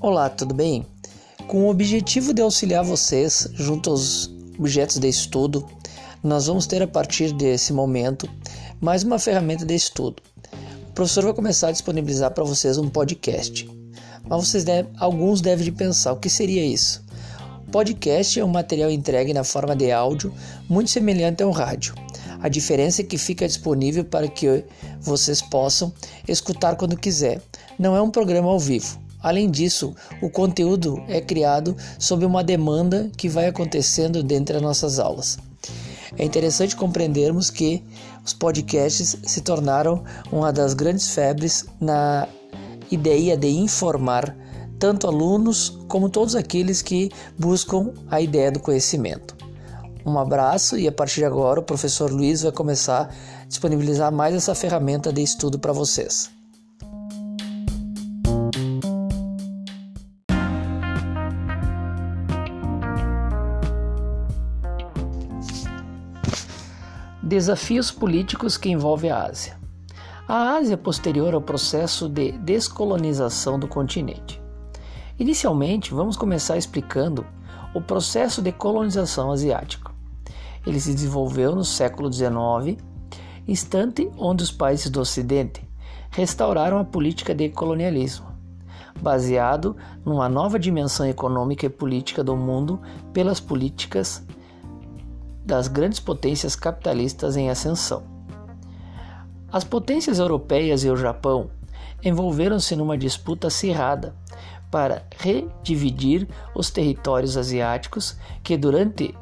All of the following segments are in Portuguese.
Olá, tudo bem? Com o objetivo de auxiliar vocês junto aos objetos de estudo, nós vamos ter a partir desse momento mais uma ferramenta de estudo. O professor vai começar a disponibilizar para vocês um podcast. Mas vocês devem, alguns devem de pensar, o que seria isso? Podcast é um material entregue na forma de áudio, muito semelhante a um rádio. A diferença é que fica disponível para que vocês possam escutar quando quiser. Não é um programa ao vivo. Além disso, o conteúdo é criado sob uma demanda que vai acontecendo dentro das nossas aulas. É interessante compreendermos que os podcasts se tornaram uma das grandes febres na ideia de informar tanto alunos como todos aqueles que buscam a ideia do conhecimento. Um abraço e a partir de agora o professor Luiz vai começar a disponibilizar mais essa ferramenta de estudo para vocês. Desafios políticos que envolvem a Ásia. A Ásia é posterior ao processo de descolonização do continente. Inicialmente, vamos começar explicando o processo de colonização asiático. Ele se desenvolveu no século XIX, instante onde os países do Ocidente restauraram a política de colonialismo, baseado numa nova dimensão econômica e política do mundo pelas políticas das grandes potências capitalistas em ascensão. As potências europeias e o Japão envolveram-se numa disputa acirrada para redividir os territórios asiáticos que durante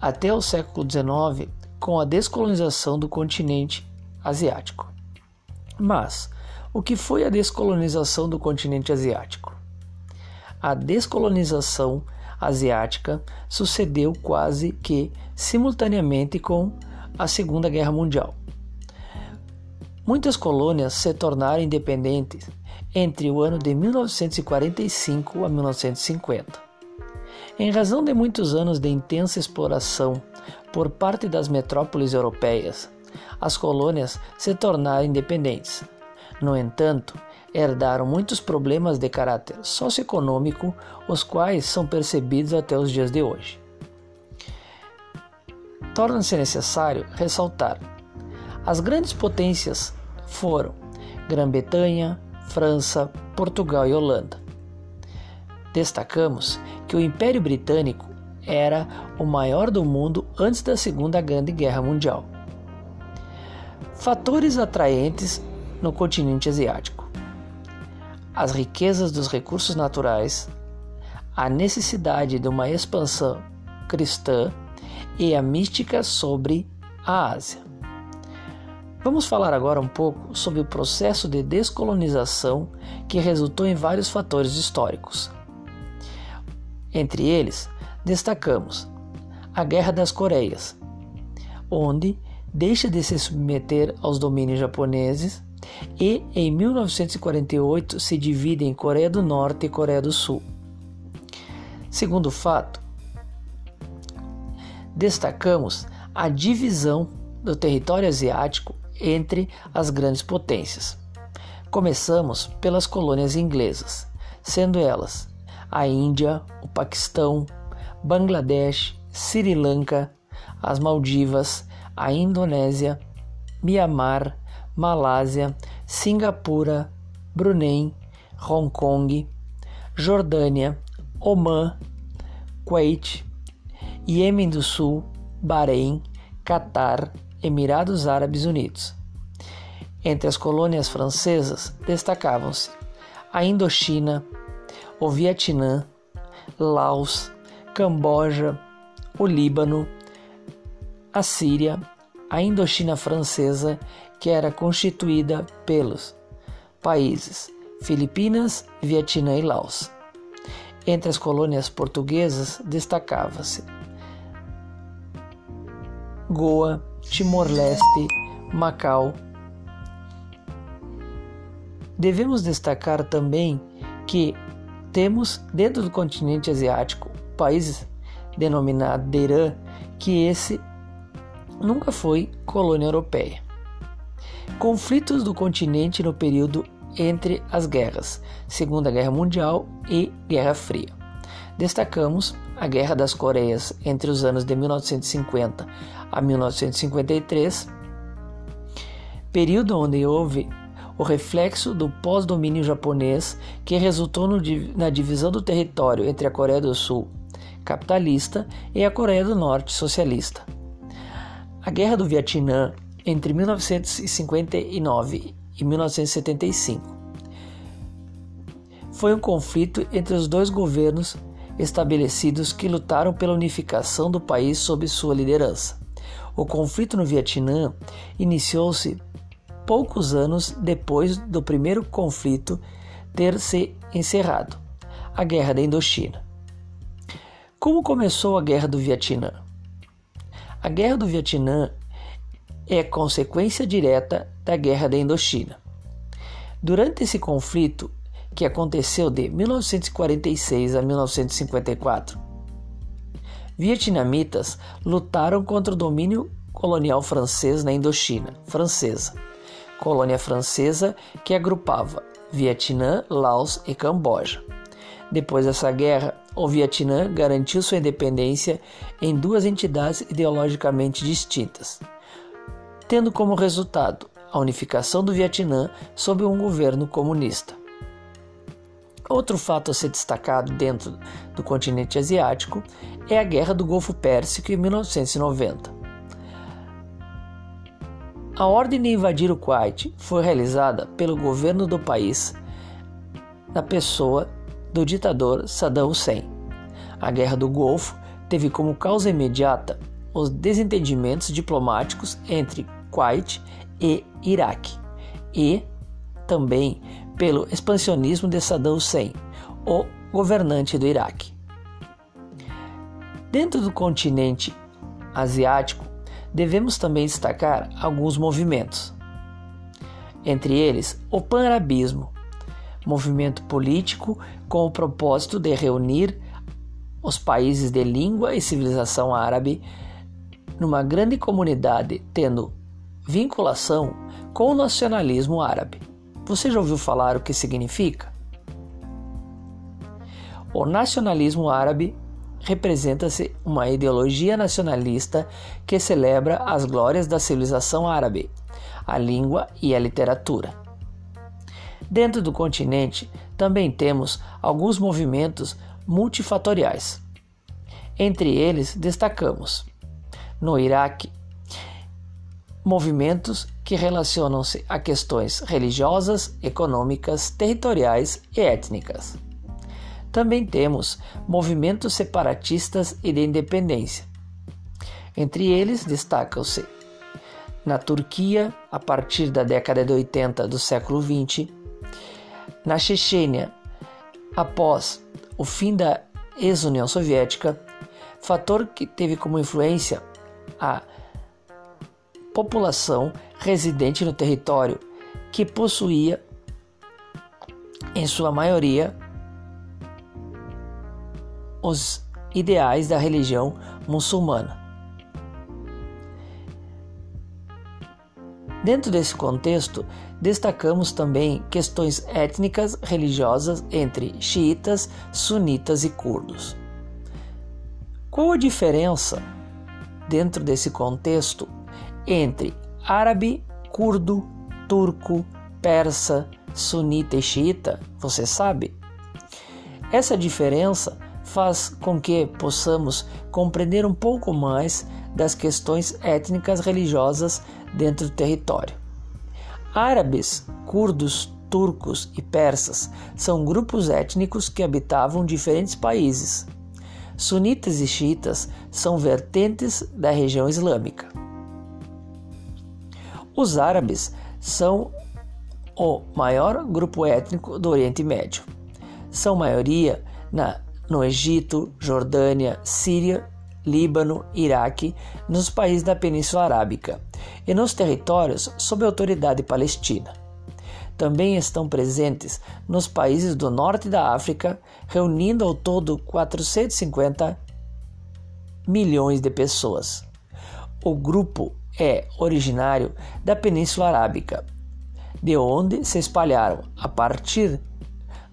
até o século XIX com a descolonização do continente asiático. Mas o que foi a descolonização do continente asiático? A descolonização asiática sucedeu quase que simultaneamente com a Segunda Guerra Mundial. Muitas colônias se tornaram independentes entre o ano de 1945 a 1950. Em razão de muitos anos de intensa exploração por parte das metrópoles europeias, as colônias se tornaram independentes. No entanto, herdaram muitos problemas de caráter socioeconômico, os quais são percebidos até os dias de hoje. Torna-se necessário ressaltar: as grandes potências foram Grã-Bretanha, França, Portugal e Holanda. Destacamos que o Império Britânico era o maior do mundo antes da Segunda Grande Guerra Mundial. Fatores atraentes no continente asiático as riquezas dos recursos naturais, a necessidade de uma expansão cristã e a mística sobre a Ásia. Vamos falar agora um pouco sobre o processo de descolonização que resultou em vários fatores históricos. Entre eles, destacamos a Guerra das Coreias, onde deixa de se submeter aos domínios japoneses e em 1948 se divide em Coreia do Norte e Coreia do Sul. Segundo fato, destacamos a divisão do território asiático entre as grandes potências. Começamos pelas colônias inglesas, sendo elas a Índia, o Paquistão, Bangladesh, Sri Lanka, as Maldivas, a Indonésia, Mianmar, Malásia, Singapura, Brunei, Hong Kong, Jordânia, Omã, Kuwait, Iêmen do Sul, Bahrein, Catar, Emirados Árabes Unidos. Entre as colônias francesas destacavam-se a Indochina, o Vietnã, Laos, Camboja, o Líbano, a Síria, a Indochina Francesa que era constituída pelos países Filipinas, Vietnã e Laos. Entre as colônias portuguesas destacava-se Goa, Timor-Leste, Macau. Devemos destacar também que temos dentro do continente asiático países denominados de Irã, que esse nunca foi colônia europeia. Conflitos do continente no período entre as guerras, Segunda Guerra Mundial e Guerra Fria. Destacamos a Guerra das Coreias entre os anos de 1950 a 1953, período onde houve o reflexo do pós-domínio japonês que resultou no, na divisão do território entre a Coreia do Sul capitalista e a Coreia do Norte socialista. A Guerra do Vietnã entre 1959 e 1975 foi um conflito entre os dois governos estabelecidos que lutaram pela unificação do país sob sua liderança. O conflito no Vietnã iniciou-se poucos anos depois do primeiro conflito ter se encerrado, a Guerra da Indochina. Como começou a Guerra do Vietnã? A Guerra do Vietnã é consequência direta da Guerra da Indochina. Durante esse conflito, que aconteceu de 1946 a 1954, vietnamitas lutaram contra o domínio colonial francês na Indochina francesa colônia francesa que agrupava Vietnã, Laos e Camboja. Depois dessa guerra, o Vietnã garantiu sua independência em duas entidades ideologicamente distintas, tendo como resultado a unificação do Vietnã sob um governo comunista. Outro fato a ser destacado dentro do continente asiático é a Guerra do Golfo Pérsico em 1990. A ordem de invadir o Kuwait foi realizada pelo governo do país na pessoa do ditador Saddam Hussein. A Guerra do Golfo teve como causa imediata os desentendimentos diplomáticos entre Kuwait e Iraque e também pelo expansionismo de Saddam Hussein, o governante do Iraque. Dentro do continente asiático, devemos também destacar alguns movimentos. Entre eles, o panarabismo, movimento político com o propósito de reunir os países de língua e civilização árabe numa grande comunidade, tendo vinculação com o nacionalismo árabe. Você já ouviu falar o que significa? O nacionalismo árabe representa-se uma ideologia nacionalista que celebra as glórias da civilização árabe, a língua e a literatura. Dentro do continente também temos alguns movimentos multifatoriais. Entre eles destacamos, no Iraque, movimentos que relacionam-se a questões religiosas, econômicas, territoriais e étnicas. Também temos movimentos separatistas e de independência. Entre eles destacam-se na Turquia, a partir da década de 80 do século 20, na Chechênia, após o fim da ex-União Soviética, fator que teve como influência a população residente no território, que possuía, em sua maioria, os ideais da religião muçulmana. Dentro desse contexto, destacamos também questões étnicas religiosas entre xiitas, sunitas e curdos. Qual a diferença dentro desse contexto entre árabe, curdo, turco, persa, sunita e xiita? Você sabe? Essa diferença faz com que possamos compreender um pouco mais das questões étnicas religiosas dentro do território. Árabes, curdos, turcos e persas são grupos étnicos que habitavam diferentes países. Sunitas e xiitas são vertentes da região islâmica. Os árabes são o maior grupo étnico do Oriente Médio. São maioria na no Egito, Jordânia, Síria, Líbano, Iraque, nos países da Península Arábica e nos territórios sob autoridade palestina. Também estão presentes nos países do norte da África, reunindo ao todo 450 milhões de pessoas. O grupo é originário da Península Arábica de onde se espalharam a partir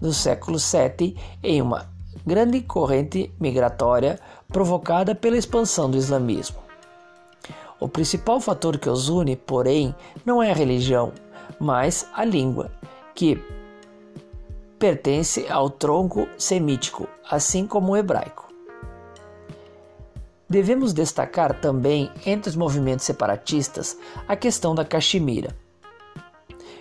do século VII em uma grande corrente migratória provocada pela expansão do islamismo. O principal fator que os une, porém, não é a religião, mas a língua, que pertence ao tronco semítico, assim como o hebraico. Devemos destacar também entre os movimentos separatistas a questão da Caxemira,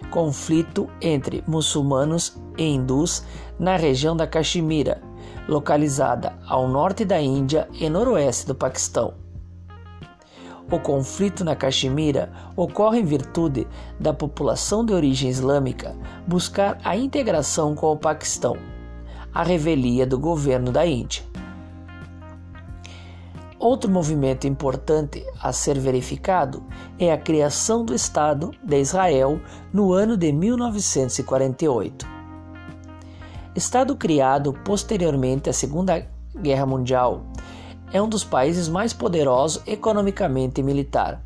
conflito entre muçulmanos e hindus na região da Caxemira, localizada ao norte da Índia e noroeste do Paquistão. O conflito na Caxemira ocorre em virtude da população de origem islâmica buscar a integração com o Paquistão, a revelia do governo da Índia. Outro movimento importante a ser verificado é a criação do Estado de Israel no ano de 1948. Estado criado posteriormente à Segunda Guerra Mundial é um dos países mais poderosos economicamente e militar.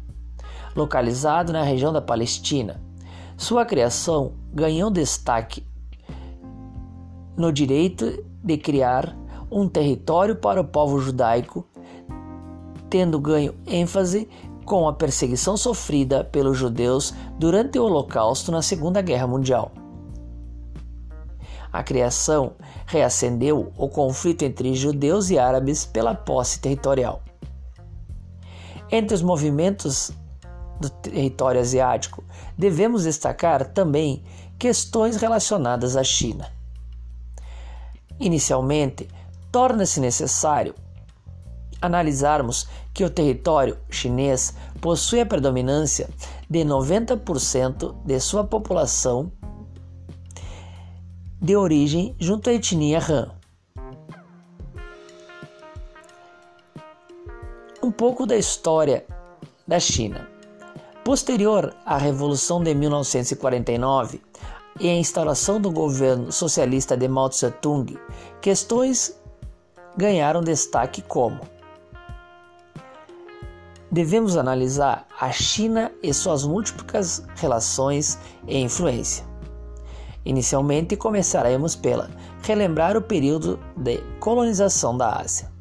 Localizado na região da Palestina, sua criação ganhou destaque no direito de criar um território para o povo judaico, tendo ganho ênfase com a perseguição sofrida pelos judeus durante o Holocausto na Segunda Guerra Mundial. A criação reacendeu o conflito entre judeus e árabes pela posse territorial. Entre os movimentos do território asiático, devemos destacar também questões relacionadas à China. Inicialmente, torna-se necessário analisarmos que o território chinês possui a predominância de 90% de sua população de origem junto à etnia Han. Um pouco da história da China. Posterior à Revolução de 1949 e à instauração do governo socialista de Mao Tse-tung, questões ganharam destaque como devemos analisar a China e suas múltiplas relações e influência. Inicialmente começaremos pela relembrar o período de colonização da Ásia.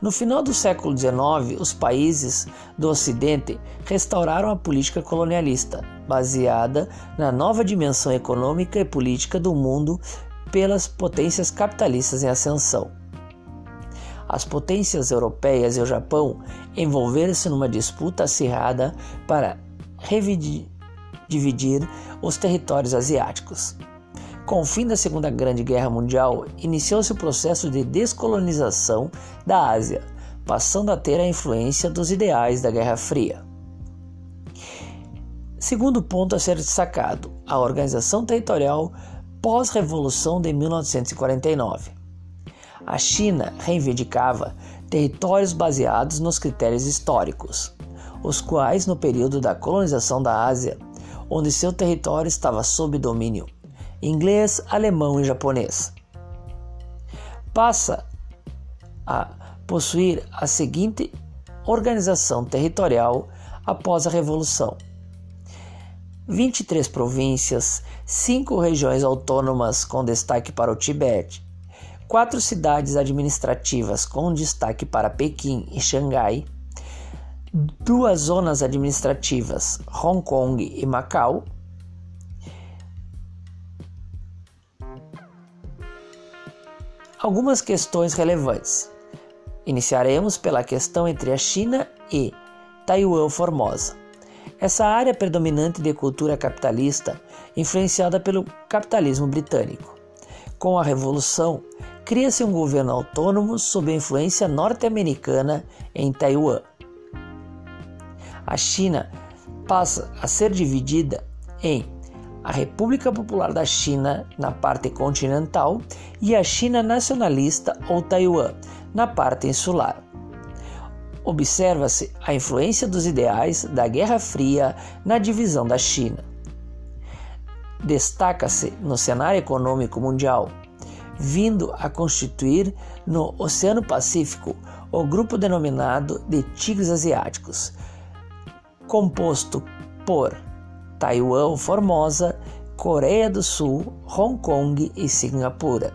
No final do século XIX, os países do Ocidente restauraram a política colonialista, baseada na nova dimensão econômica e política do mundo pelas potências capitalistas em ascensão. As potências europeias e o Japão envolveram-se numa disputa acirrada para dividir os territórios asiáticos. Com o fim da Segunda Grande Guerra Mundial, iniciou-se o processo de descolonização da Ásia, passando a ter a influência dos ideais da Guerra Fria. Segundo ponto a ser destacado: a organização territorial pós-revolução de 1949. A China reivindicava territórios baseados nos critérios históricos, os quais, no período da colonização da Ásia, onde seu território estava sob domínio inglês, alemão e japonês. Passa a possuir a seguinte organização territorial após a Revolução: 23 províncias, 5 regiões autônomas com destaque para o Tibete, quatro cidades administrativas com destaque para Pequim e Xangai, duas zonas administrativas, Hong Kong e Macau, algumas questões relevantes. Iniciaremos pela questão entre a China e Taiwan Formosa. Essa área predominante de cultura capitalista, influenciada pelo capitalismo britânico. Com a Revolução, cria-se um governo autônomo sob a influência norte-americana em Taiwan. A China passa a ser dividida em a República Popular da China na parte continental e a China nacionalista ou Taiwan na parte insular. Observa-se a influência dos ideais da Guerra Fria na divisão da China. Destaca-se no cenário econômico mundial, vindo a constituir no Oceano Pacífico o grupo denominado de Tigres Asiáticos, composto por Taiwan, Formosa, Coreia do Sul, Hong Kong e Singapura.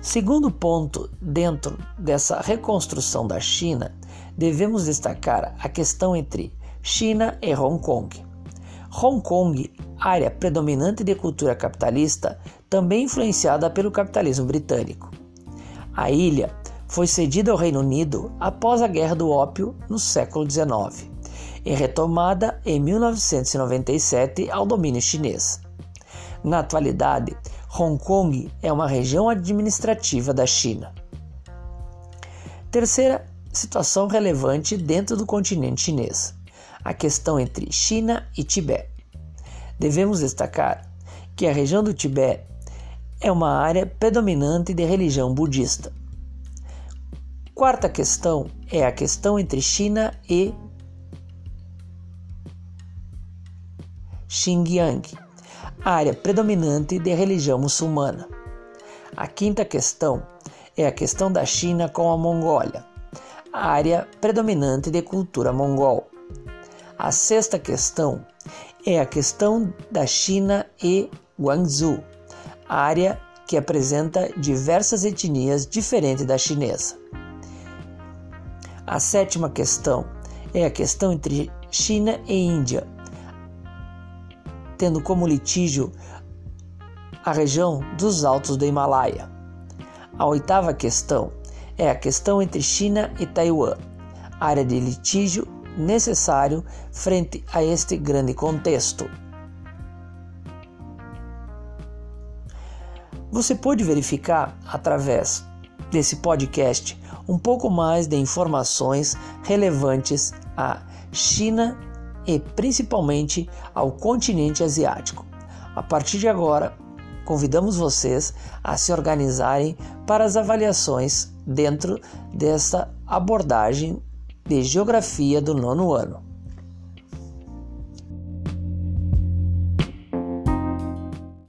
Segundo ponto, dentro dessa reconstrução da China, devemos destacar a questão entre China e Hong Kong. Hong Kong, área predominante de cultura capitalista, também influenciada pelo capitalismo britânico. A ilha foi cedida ao Reino Unido após a Guerra do Ópio no século XIX e retomada em 1997 ao domínio chinês. Na atualidade, Hong Kong é uma região administrativa da China. Terceira situação relevante dentro do continente chinês: a questão entre China e Tibete. Devemos destacar que a região do Tibete é uma área predominante de religião budista. Quarta questão é a questão entre China e Xinjiang, área predominante de religião muçulmana. A quinta questão é a questão da China com a Mongólia, área predominante de cultura mongol. A sexta questão é a questão da China e Guangzhou, área que apresenta diversas etnias diferentes da chinesa. A sétima questão é a questão entre China e Índia, tendo como litígio a região dos Altos do Himalaia. A oitava questão é a questão entre China e Taiwan, área de litígio necessário frente a este grande contexto. Você pode verificar através desse podcast um pouco mais de informações relevantes à China e principalmente ao continente asiático. A partir de agora, convidamos vocês a se organizarem para as avaliações dentro dessa abordagem de geografia do nono ano.